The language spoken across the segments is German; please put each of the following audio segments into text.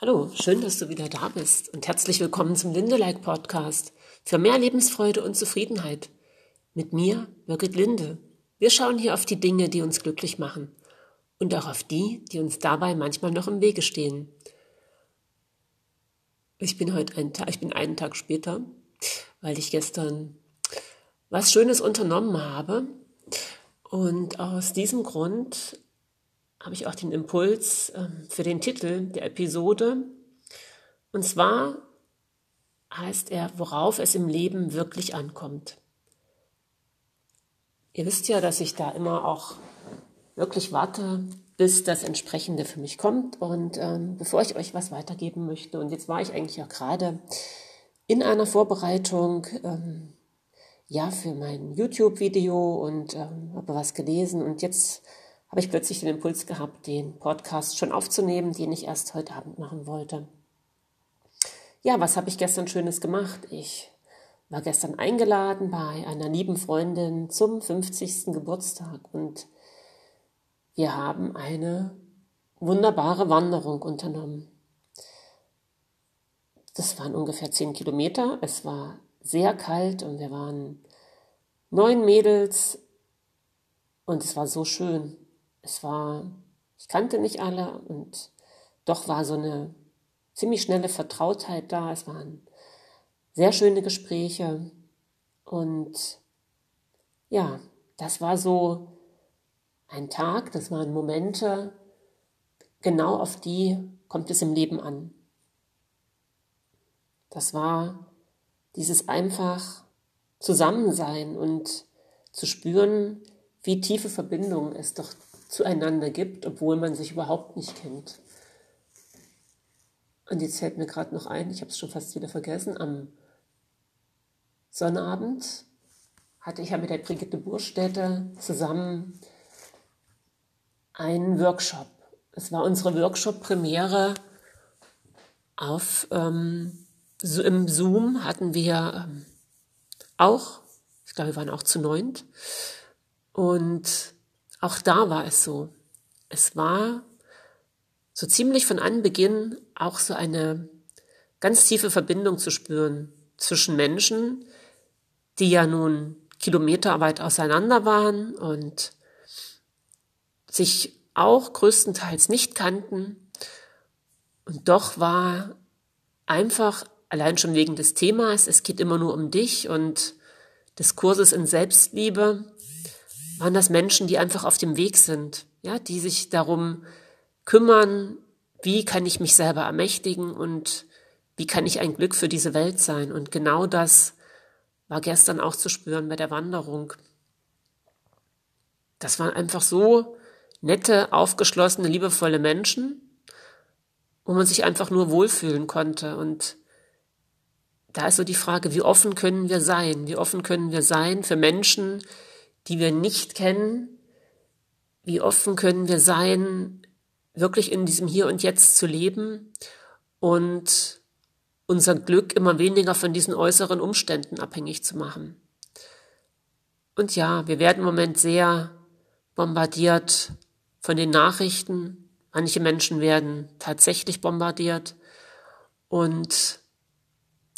Hallo, schön, dass du wieder da bist und herzlich willkommen zum Lindelike Podcast für mehr Lebensfreude und Zufriedenheit. Mit mir, Birgit Linde. Wir schauen hier auf die Dinge, die uns glücklich machen und auch auf die, die uns dabei manchmal noch im Wege stehen. Ich bin heute einen Tag, ich bin einen Tag später, weil ich gestern was Schönes unternommen habe und aus diesem Grund habe ich auch den Impuls ähm, für den Titel der Episode. Und zwar heißt er, worauf es im Leben wirklich ankommt. Ihr wisst ja, dass ich da immer auch wirklich warte, bis das Entsprechende für mich kommt und ähm, bevor ich euch was weitergeben möchte. Und jetzt war ich eigentlich auch gerade in einer Vorbereitung ähm, ja für mein YouTube-Video und ähm, habe was gelesen und jetzt habe ich plötzlich den Impuls gehabt, den Podcast schon aufzunehmen, den ich erst heute Abend machen wollte. Ja, was habe ich gestern Schönes gemacht? Ich war gestern eingeladen bei einer lieben Freundin zum 50. Geburtstag und wir haben eine wunderbare Wanderung unternommen. Das waren ungefähr zehn Kilometer. Es war sehr kalt und wir waren neun Mädels und es war so schön es war, ich kannte nicht alle und doch war so eine ziemlich schnelle Vertrautheit da. Es waren sehr schöne Gespräche und ja, das war so ein Tag, das waren Momente, genau auf die kommt es im Leben an. Das war dieses einfach Zusammensein und zu spüren, wie tiefe Verbindung es doch zueinander gibt, obwohl man sich überhaupt nicht kennt. Und jetzt fällt mir gerade noch ein, ich habe es schon fast wieder vergessen, am Sonnabend hatte ich ja mit der Brigitte Burstädte zusammen einen Workshop. Es war unsere Workshop-Premiere auf ähm, so im Zoom hatten wir ähm, auch, ich glaube, wir waren auch zu neunt. Und auch da war es so. Es war so ziemlich von Anbeginn auch so eine ganz tiefe Verbindung zu spüren zwischen Menschen, die ja nun kilometerweit auseinander waren und sich auch größtenteils nicht kannten. Und doch war einfach, allein schon wegen des Themas, es geht immer nur um dich und des Kurses in Selbstliebe, waren das Menschen, die einfach auf dem Weg sind, ja, die sich darum kümmern, wie kann ich mich selber ermächtigen und wie kann ich ein Glück für diese Welt sein. Und genau das war gestern auch zu spüren bei der Wanderung. Das waren einfach so nette, aufgeschlossene, liebevolle Menschen, wo man sich einfach nur wohlfühlen konnte. Und da ist so die Frage, wie offen können wir sein? Wie offen können wir sein für Menschen, die wir nicht kennen, wie offen können wir sein, wirklich in diesem Hier und Jetzt zu leben und unser Glück immer weniger von diesen äußeren Umständen abhängig zu machen. Und ja, wir werden im Moment sehr bombardiert von den Nachrichten. Manche Menschen werden tatsächlich bombardiert. Und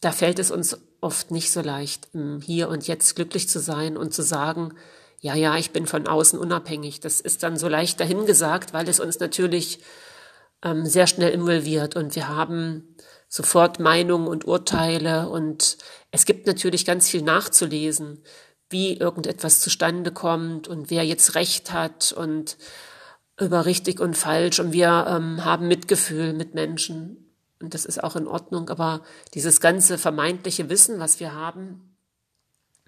da fällt es uns oft nicht so leicht, im Hier und Jetzt glücklich zu sein und zu sagen, ja, ja, ich bin von außen unabhängig. Das ist dann so leicht dahingesagt, weil es uns natürlich ähm, sehr schnell involviert. Und wir haben sofort Meinungen und Urteile. Und es gibt natürlich ganz viel nachzulesen, wie irgendetwas zustande kommt und wer jetzt Recht hat und über richtig und falsch. Und wir ähm, haben Mitgefühl mit Menschen und das ist auch in Ordnung, aber dieses ganze vermeintliche Wissen, was wir haben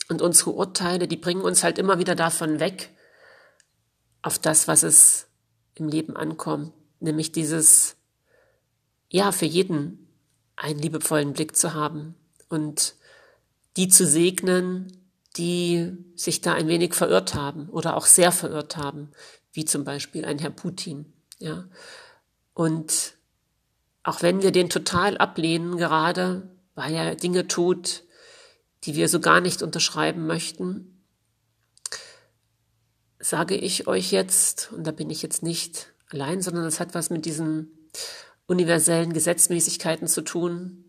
und unsere Urteile, die bringen uns halt immer wieder davon weg, auf das, was es im Leben ankommt, nämlich dieses, ja, für jeden einen liebevollen Blick zu haben und die zu segnen, die sich da ein wenig verirrt haben oder auch sehr verirrt haben, wie zum Beispiel ein Herr Putin, ja. Und auch wenn wir den total ablehnen gerade, weil er Dinge tut, die wir so gar nicht unterschreiben möchten, sage ich euch jetzt, und da bin ich jetzt nicht allein, sondern es hat was mit diesen universellen Gesetzmäßigkeiten zu tun.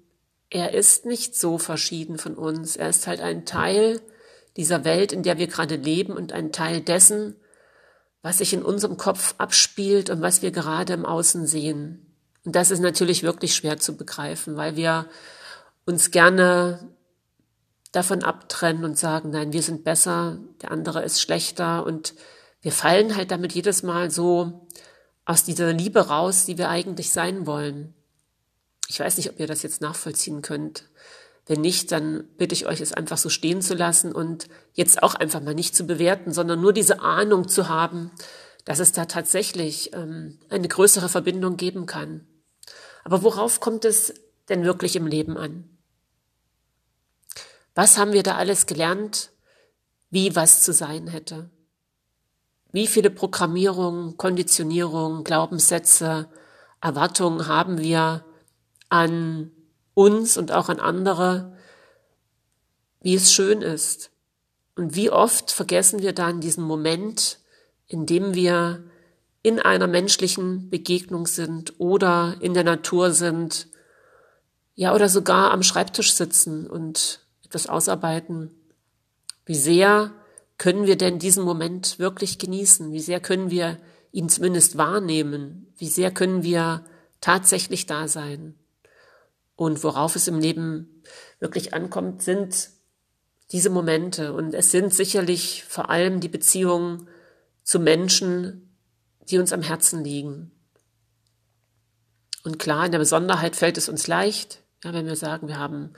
Er ist nicht so verschieden von uns. Er ist halt ein Teil dieser Welt, in der wir gerade leben und ein Teil dessen, was sich in unserem Kopf abspielt und was wir gerade im Außen sehen. Und das ist natürlich wirklich schwer zu begreifen, weil wir uns gerne davon abtrennen und sagen, nein, wir sind besser, der andere ist schlechter und wir fallen halt damit jedes Mal so aus dieser Liebe raus, die wir eigentlich sein wollen. Ich weiß nicht, ob ihr das jetzt nachvollziehen könnt. Wenn nicht, dann bitte ich euch, es einfach so stehen zu lassen und jetzt auch einfach mal nicht zu bewerten, sondern nur diese Ahnung zu haben, dass es da tatsächlich ähm, eine größere Verbindung geben kann. Aber worauf kommt es denn wirklich im Leben an? Was haben wir da alles gelernt, wie was zu sein hätte? Wie viele Programmierungen, Konditionierungen, Glaubenssätze, Erwartungen haben wir an uns und auch an andere, wie es schön ist. Und wie oft vergessen wir dann diesen Moment, in dem wir in einer menschlichen Begegnung sind oder in der Natur sind, ja, oder sogar am Schreibtisch sitzen und etwas ausarbeiten. Wie sehr können wir denn diesen Moment wirklich genießen? Wie sehr können wir ihn zumindest wahrnehmen? Wie sehr können wir tatsächlich da sein? Und worauf es im Leben wirklich ankommt, sind diese Momente. Und es sind sicherlich vor allem die Beziehungen zu Menschen, die uns am Herzen liegen. Und klar, in der Besonderheit fällt es uns leicht, ja, wenn wir sagen, wir haben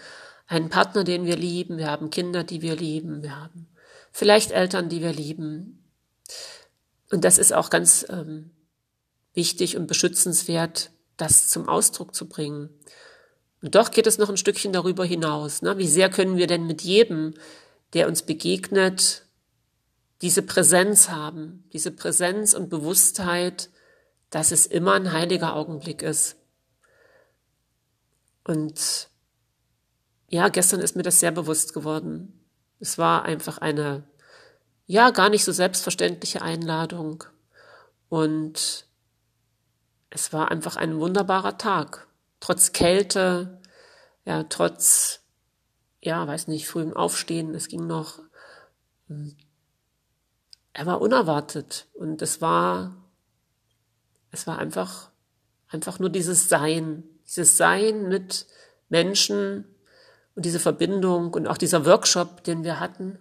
einen Partner, den wir lieben, wir haben Kinder, die wir lieben, wir haben vielleicht Eltern, die wir lieben. Und das ist auch ganz ähm, wichtig und beschützenswert, das zum Ausdruck zu bringen. Und doch geht es noch ein Stückchen darüber hinaus. Ne? Wie sehr können wir denn mit jedem, der uns begegnet, diese Präsenz haben, diese Präsenz und Bewusstheit, dass es immer ein heiliger Augenblick ist. Und ja, gestern ist mir das sehr bewusst geworden. Es war einfach eine, ja, gar nicht so selbstverständliche Einladung. Und es war einfach ein wunderbarer Tag. Trotz Kälte, ja, trotz, ja, weiß nicht, frühem Aufstehen, es ging noch. Er war unerwartet und es war, es war einfach, einfach nur dieses Sein, dieses Sein mit Menschen, und diese Verbindung und auch dieser Workshop, den wir hatten,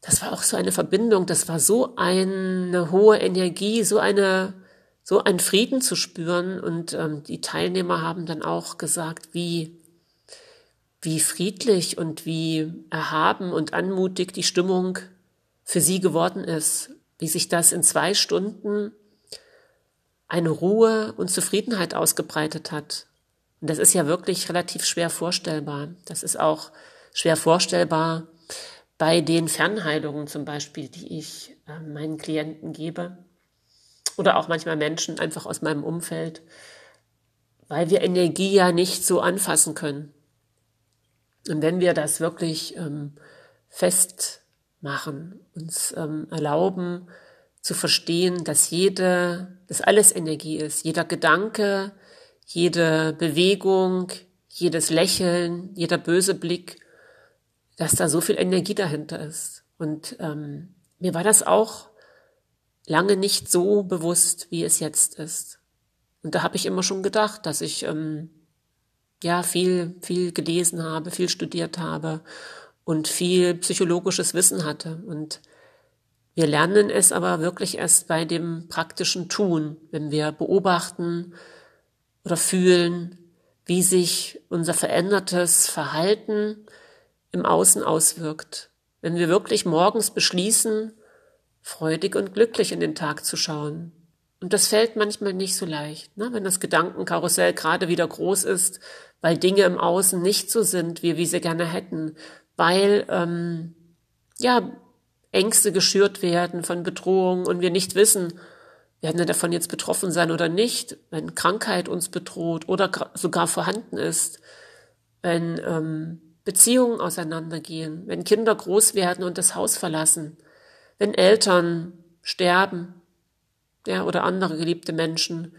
das war auch so eine Verbindung, das war so eine hohe Energie, so eine, so ein Frieden zu spüren. Und ähm, die Teilnehmer haben dann auch gesagt, wie, wie friedlich und wie erhaben und anmutig die Stimmung für sie geworden ist, wie sich das in zwei Stunden eine Ruhe und Zufriedenheit ausgebreitet hat. Und das ist ja wirklich relativ schwer vorstellbar. Das ist auch schwer vorstellbar bei den Fernheilungen zum Beispiel, die ich äh, meinen Klienten gebe. Oder auch manchmal Menschen einfach aus meinem Umfeld, weil wir Energie ja nicht so anfassen können. Und wenn wir das wirklich ähm, festmachen, uns ähm, erlauben zu verstehen, dass jede, dass alles Energie ist, jeder Gedanke, jede Bewegung, jedes Lächeln, jeder böse Blick, dass da so viel Energie dahinter ist. Und ähm, mir war das auch lange nicht so bewusst, wie es jetzt ist. Und da habe ich immer schon gedacht, dass ich ähm, ja viel, viel gelesen habe, viel studiert habe und viel psychologisches Wissen hatte. Und wir lernen es aber wirklich erst bei dem praktischen Tun, wenn wir beobachten, oder fühlen, wie sich unser verändertes Verhalten im Außen auswirkt. Wenn wir wirklich morgens beschließen, freudig und glücklich in den Tag zu schauen. Und das fällt manchmal nicht so leicht, ne? wenn das Gedankenkarussell gerade wieder groß ist, weil Dinge im Außen nicht so sind, wie wir sie gerne hätten, weil ähm, ja Ängste geschürt werden von Bedrohungen und wir nicht wissen, werden wir davon jetzt betroffen sein oder nicht, wenn Krankheit uns bedroht oder sogar vorhanden ist, wenn ähm, Beziehungen auseinandergehen, wenn Kinder groß werden und das Haus verlassen, wenn Eltern sterben, ja, oder andere geliebte Menschen,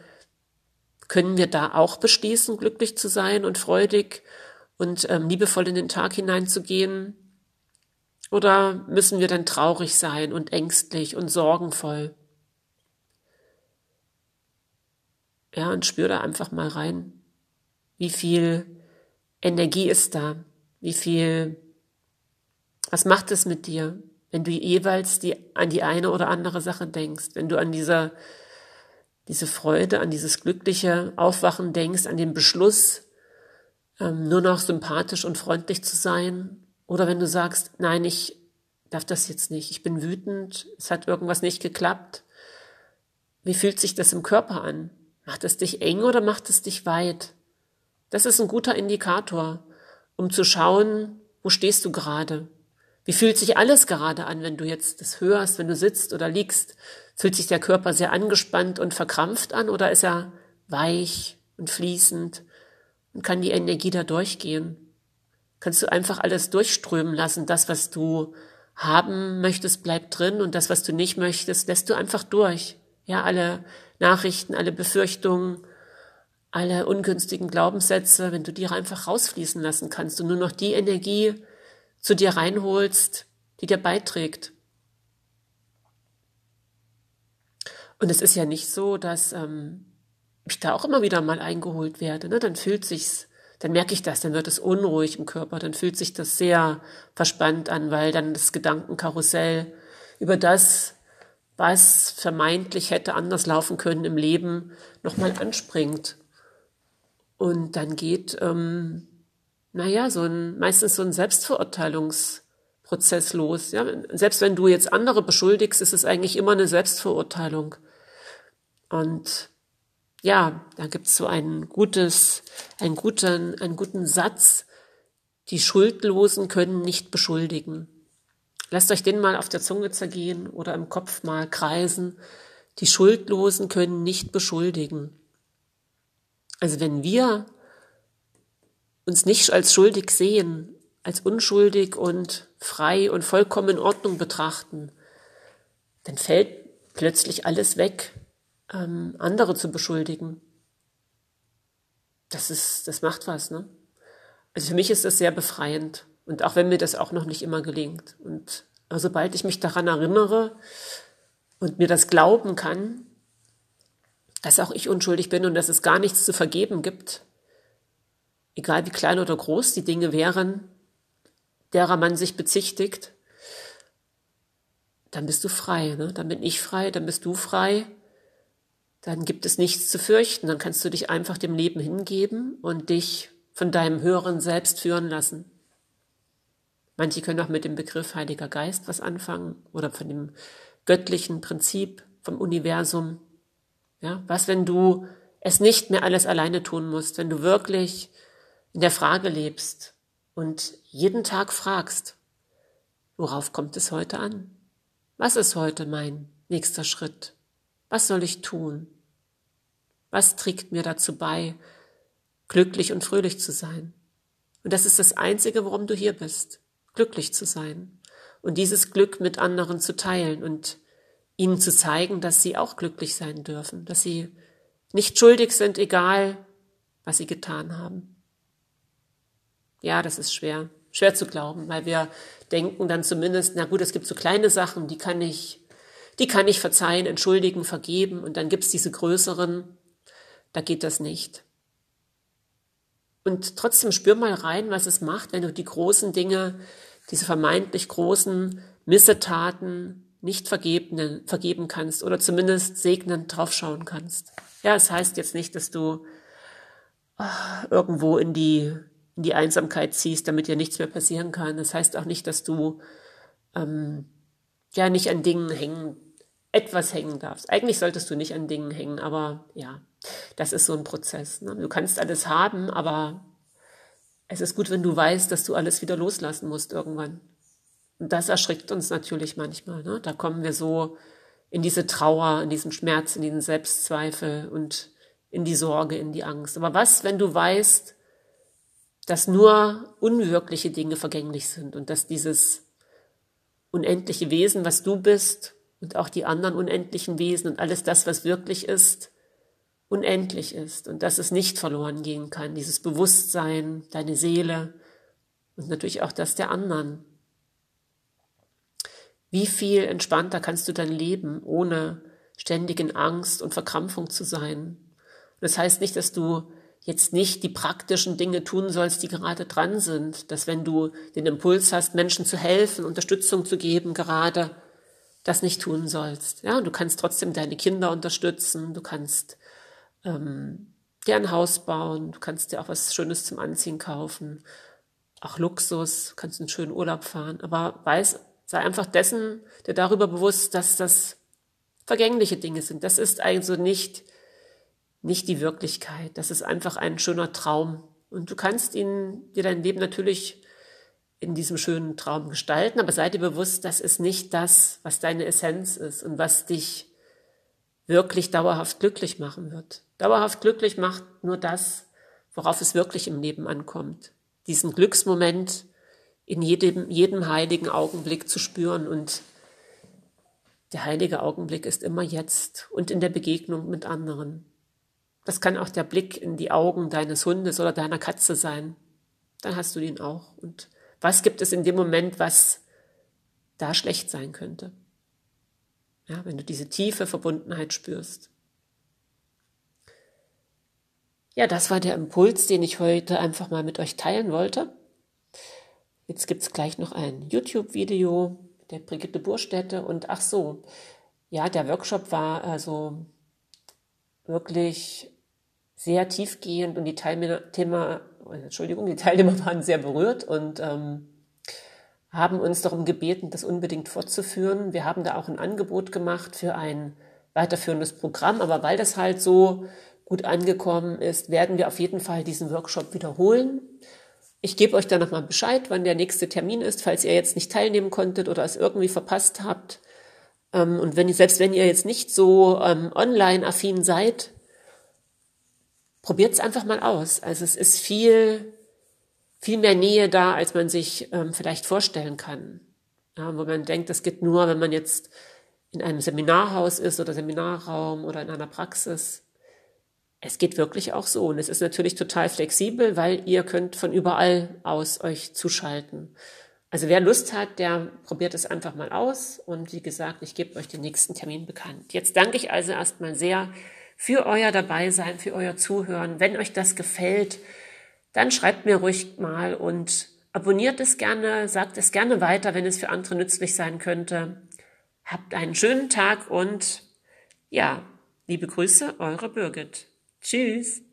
Können wir da auch beschließen, glücklich zu sein und freudig und ähm, liebevoll in den Tag hineinzugehen? Oder müssen wir dann traurig sein und ängstlich und sorgenvoll? Ja, und spür da einfach mal rein. Wie viel Energie ist da? Wie viel, was macht es mit dir, wenn du jeweils die, an die eine oder andere Sache denkst, wenn du an dieser, diese Freude, an dieses glückliche Aufwachen denkst, an den Beschluss, ähm, nur noch sympathisch und freundlich zu sein, oder wenn du sagst, nein, ich darf das jetzt nicht, ich bin wütend, es hat irgendwas nicht geklappt. Wie fühlt sich das im Körper an? Macht es dich eng oder macht es dich weit? Das ist ein guter Indikator, um zu schauen, wo stehst du gerade? Wie fühlt sich alles gerade an, wenn du jetzt das hörst, wenn du sitzt oder liegst? Fühlt sich der Körper sehr angespannt und verkrampft an oder ist er weich und fließend und kann die Energie da durchgehen? Kannst du einfach alles durchströmen lassen, das, was du haben möchtest, bleibt drin und das, was du nicht möchtest, lässt du einfach durch. Ja, alle Nachrichten, alle Befürchtungen, alle ungünstigen Glaubenssätze, wenn du die einfach rausfließen lassen kannst und nur noch die Energie zu dir reinholst, die dir beiträgt. Und es ist ja nicht so, dass ähm, ich da auch immer wieder mal eingeholt werde. Ne? Dann fühlt sich's, dann merke ich das, dann wird es unruhig im Körper, dann fühlt sich das sehr verspannt an, weil dann das Gedankenkarussell über das, was vermeintlich hätte anders laufen können im Leben, nochmal anspringt. Und dann geht, ähm, naja, so ein, meistens so ein Selbstverurteilungsprozess los. Ja? Selbst wenn du jetzt andere beschuldigst, ist es eigentlich immer eine Selbstverurteilung. Und ja, da gibt's so ein gutes, einen guten, einen guten Satz, die Schuldlosen können nicht beschuldigen. Lasst euch den mal auf der Zunge zergehen oder im Kopf mal kreisen. Die Schuldlosen können nicht beschuldigen. Also wenn wir uns nicht als schuldig sehen, als unschuldig und frei und vollkommen in Ordnung betrachten, dann fällt plötzlich alles weg, ähm, andere zu beschuldigen. Das ist, das macht was, ne? Also für mich ist das sehr befreiend. Und auch wenn mir das auch noch nicht immer gelingt. Und sobald ich mich daran erinnere und mir das glauben kann, dass auch ich unschuldig bin und dass es gar nichts zu vergeben gibt, egal wie klein oder groß die Dinge wären, derer man sich bezichtigt, dann bist du frei. Ne? Dann bin ich frei, dann bist du frei. Dann gibt es nichts zu fürchten. Dann kannst du dich einfach dem Leben hingeben und dich von deinem höheren Selbst führen lassen. Manche können auch mit dem Begriff Heiliger Geist was anfangen oder von dem göttlichen Prinzip vom Universum. Ja, was, wenn du es nicht mehr alles alleine tun musst, wenn du wirklich in der Frage lebst und jeden Tag fragst, worauf kommt es heute an? Was ist heute mein nächster Schritt? Was soll ich tun? Was trägt mir dazu bei, glücklich und fröhlich zu sein? Und das ist das Einzige, worum du hier bist glücklich zu sein und dieses Glück mit anderen zu teilen und ihnen zu zeigen, dass sie auch glücklich sein dürfen, dass sie nicht schuldig sind, egal was sie getan haben. Ja, das ist schwer, schwer zu glauben, weil wir denken dann zumindest, na gut, es gibt so kleine Sachen, die kann ich, die kann ich verzeihen, entschuldigen, vergeben und dann gibt's diese größeren, da geht das nicht. Und trotzdem spür mal rein, was es macht, wenn du die großen Dinge diese vermeintlich großen Missetaten nicht vergeben, vergeben kannst oder zumindest segnend draufschauen kannst. Ja, es heißt jetzt nicht, dass du ah, irgendwo in die, in die Einsamkeit ziehst, damit dir nichts mehr passieren kann. Das heißt auch nicht, dass du ähm, ja nicht an Dingen hängen, etwas hängen darfst. Eigentlich solltest du nicht an Dingen hängen, aber ja, das ist so ein Prozess. Ne? Du kannst alles haben, aber es ist gut, wenn du weißt, dass du alles wieder loslassen musst irgendwann. Und das erschrickt uns natürlich manchmal. Ne? Da kommen wir so in diese Trauer, in diesen Schmerz, in diesen Selbstzweifel und in die Sorge, in die Angst. Aber was, wenn du weißt, dass nur unwirkliche Dinge vergänglich sind und dass dieses unendliche Wesen, was du bist und auch die anderen unendlichen Wesen und alles das, was wirklich ist, unendlich ist und dass es nicht verloren gehen kann, dieses Bewusstsein, deine Seele und natürlich auch das der anderen. Wie viel entspannter kannst du dann leben, ohne ständig in Angst und Verkrampfung zu sein? Das heißt nicht, dass du jetzt nicht die praktischen Dinge tun sollst, die gerade dran sind, dass wenn du den Impuls hast, Menschen zu helfen, Unterstützung zu geben, gerade das nicht tun sollst. Ja, du kannst trotzdem deine Kinder unterstützen, du kannst ähm, dir ein Haus bauen, du kannst dir auch was Schönes zum Anziehen kaufen, auch Luxus, kannst einen schönen Urlaub fahren, aber weiß, sei einfach dessen, dir darüber bewusst, dass das vergängliche Dinge sind. Das ist also nicht, nicht die Wirklichkeit. Das ist einfach ein schöner Traum. Und du kannst ihn, dir dein Leben natürlich in diesem schönen Traum gestalten, aber sei dir bewusst, das ist nicht das, was deine Essenz ist und was dich wirklich dauerhaft glücklich machen wird. Dauerhaft glücklich macht nur das, worauf es wirklich im Leben ankommt. Diesen Glücksmoment in jedem, jedem heiligen Augenblick zu spüren und der heilige Augenblick ist immer jetzt und in der Begegnung mit anderen. Das kann auch der Blick in die Augen deines Hundes oder deiner Katze sein. Dann hast du ihn auch. Und was gibt es in dem Moment, was da schlecht sein könnte? Ja, wenn du diese tiefe Verbundenheit spürst. Ja, das war der Impuls, den ich heute einfach mal mit euch teilen wollte. Jetzt gibt's gleich noch ein YouTube-Video der Brigitte Burstätte und ach so, ja, der Workshop war also wirklich sehr tiefgehend und die Teilnehmer, Entschuldigung, die Teilnehmer waren sehr berührt und ähm, haben uns darum gebeten, das unbedingt fortzuführen. Wir haben da auch ein Angebot gemacht für ein weiterführendes Programm, aber weil das halt so gut angekommen ist, werden wir auf jeden Fall diesen Workshop wiederholen. Ich gebe euch dann nochmal Bescheid, wann der nächste Termin ist, falls ihr jetzt nicht teilnehmen konntet oder es irgendwie verpasst habt. Ähm, und wenn, selbst wenn ihr jetzt nicht so ähm, online-affin seid, probiert es einfach mal aus. Also es ist viel, viel mehr Nähe da, als man sich ähm, vielleicht vorstellen kann. Ja, wo man denkt, das geht nur, wenn man jetzt in einem Seminarhaus ist oder Seminarraum oder in einer Praxis. Es geht wirklich auch so. Und es ist natürlich total flexibel, weil ihr könnt von überall aus euch zuschalten. Also wer Lust hat, der probiert es einfach mal aus. Und wie gesagt, ich gebe euch den nächsten Termin bekannt. Jetzt danke ich also erstmal sehr für euer Dabeisein, für euer Zuhören. Wenn euch das gefällt, dann schreibt mir ruhig mal und abonniert es gerne, sagt es gerne weiter, wenn es für andere nützlich sein könnte. Habt einen schönen Tag und ja, liebe Grüße, eure Birgit. Tschüss.